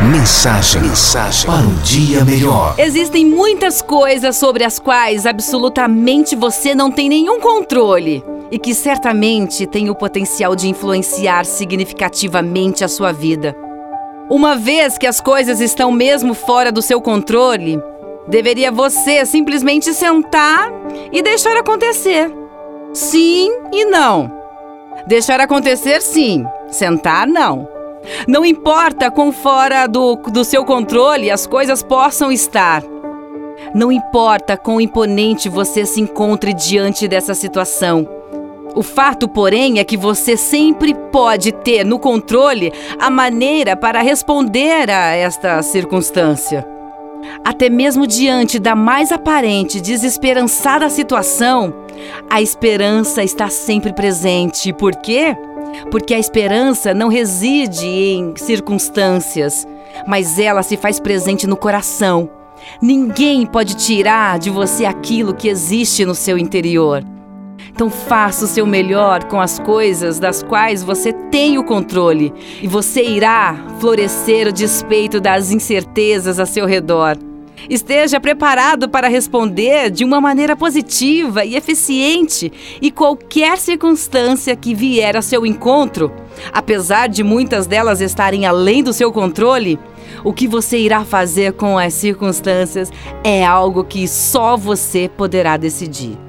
Mensagem, mensagem para um dia melhor. Existem muitas coisas sobre as quais absolutamente você não tem nenhum controle e que certamente têm o potencial de influenciar significativamente a sua vida. Uma vez que as coisas estão mesmo fora do seu controle, deveria você simplesmente sentar e deixar acontecer. Sim e não. Deixar acontecer, sim. Sentar, não. Não importa quão fora do, do seu controle as coisas possam estar. Não importa quão imponente você se encontre diante dessa situação. O fato, porém, é que você sempre pode ter no controle a maneira para responder a esta circunstância. Até mesmo diante da mais aparente desesperançada situação, a esperança está sempre presente. Por quê? Porque a esperança não reside em circunstâncias, mas ela se faz presente no coração. Ninguém pode tirar de você aquilo que existe no seu interior. Então faça o seu melhor com as coisas das quais você tem o controle e você irá florescer a despeito das incertezas a seu redor. Esteja preparado para responder de uma maneira positiva e eficiente e qualquer circunstância que vier a seu encontro, apesar de muitas delas estarem além do seu controle. O que você irá fazer com as circunstâncias é algo que só você poderá decidir.